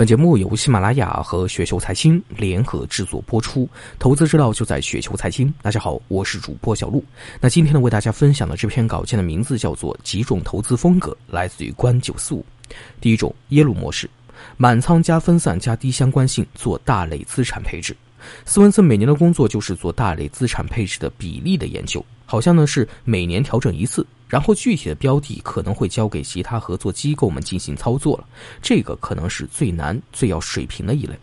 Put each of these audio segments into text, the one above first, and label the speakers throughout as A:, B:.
A: 本节目由喜马拉雅和雪球财经联合制作播出，投资之道就在雪球财经。大家好，我是主播小璐。那今天呢，为大家分享的这篇稿件的名字叫做《几种投资风格》，来自于关九四五。第一种耶鲁模式，满仓加分散加低相关性做大类资产配置。斯文森每年的工作就是做大类资产配置的比例的研究，好像呢是每年调整一次。然后具体的标的可能会交给其他合作机构们进行操作了，这个可能是最难、最要水平的一类。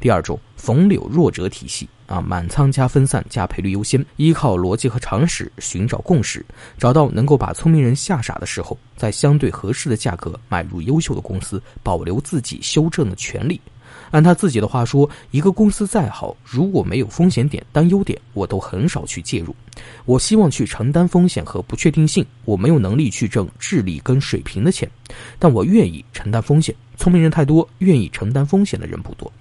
A: 第二种，逢柳弱者体系啊，满仓加分散加赔率优先，依靠逻辑和常识寻找共识，找到能够把聪明人吓傻的时候，在相对合适的价格买入优秀的公司，保留自己修正的权利。按他自己的话说，一个公司再好，如果没有风险点、担忧点，我都很少去介入。我希望去承担风险和不确定性，我没有能力去挣智力跟水平的钱，但我愿意承担风险。聪明人太多，愿意承担风险的人不多。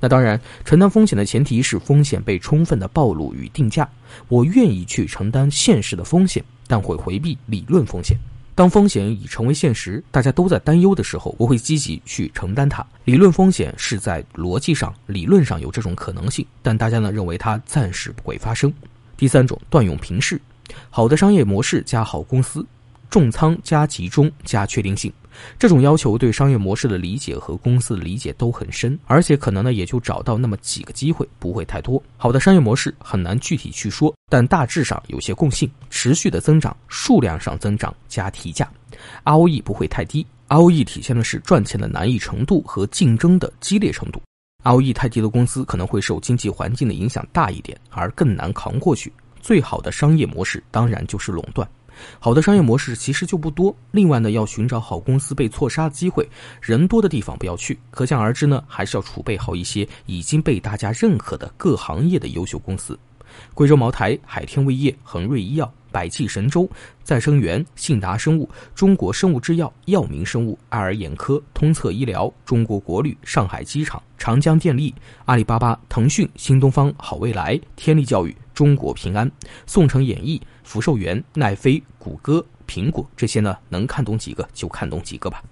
A: 那当然，承担风险的前提是风险被充分的暴露与定价。我愿意去承担现实的风险，但会回避理论风险。当风险已成为现实，大家都在担忧的时候，我会积极去承担它。理论风险是在逻辑上、理论上有这种可能性，但大家呢认为它暂时不会发生。第三种断用平视，好的商业模式加好公司，重仓加集中加确定性，这种要求对商业模式的理解和公司的理解都很深，而且可能呢也就找到那么几个机会，不会太多。好的商业模式很难具体去说，但大致上有些共性：持续的增长，数量上增长加提价，ROE 不会太低。ROE 体现的是赚钱的难易程度和竞争的激烈程度。ROE 太低的公司可能会受经济环境的影响大一点，而更难扛过去。最好的商业模式当然就是垄断，好的商业模式其实就不多。另外呢，要寻找好公司被错杀的机会，人多的地方不要去。可想而知呢，还是要储备好一些已经被大家认可的各行业的优秀公司。贵州茅台、海天味业、恒瑞医药、百济神州、再生源、信达生物、中国生物制药、药明生物、爱尔眼科、通策医疗、中国国旅、上海机场、长江电力、阿里巴巴、腾讯、新东方、好未来、天利教育、中国平安、宋城演艺、福寿园、奈飞、谷歌、苹果，这些呢能看懂几个就看懂几个吧。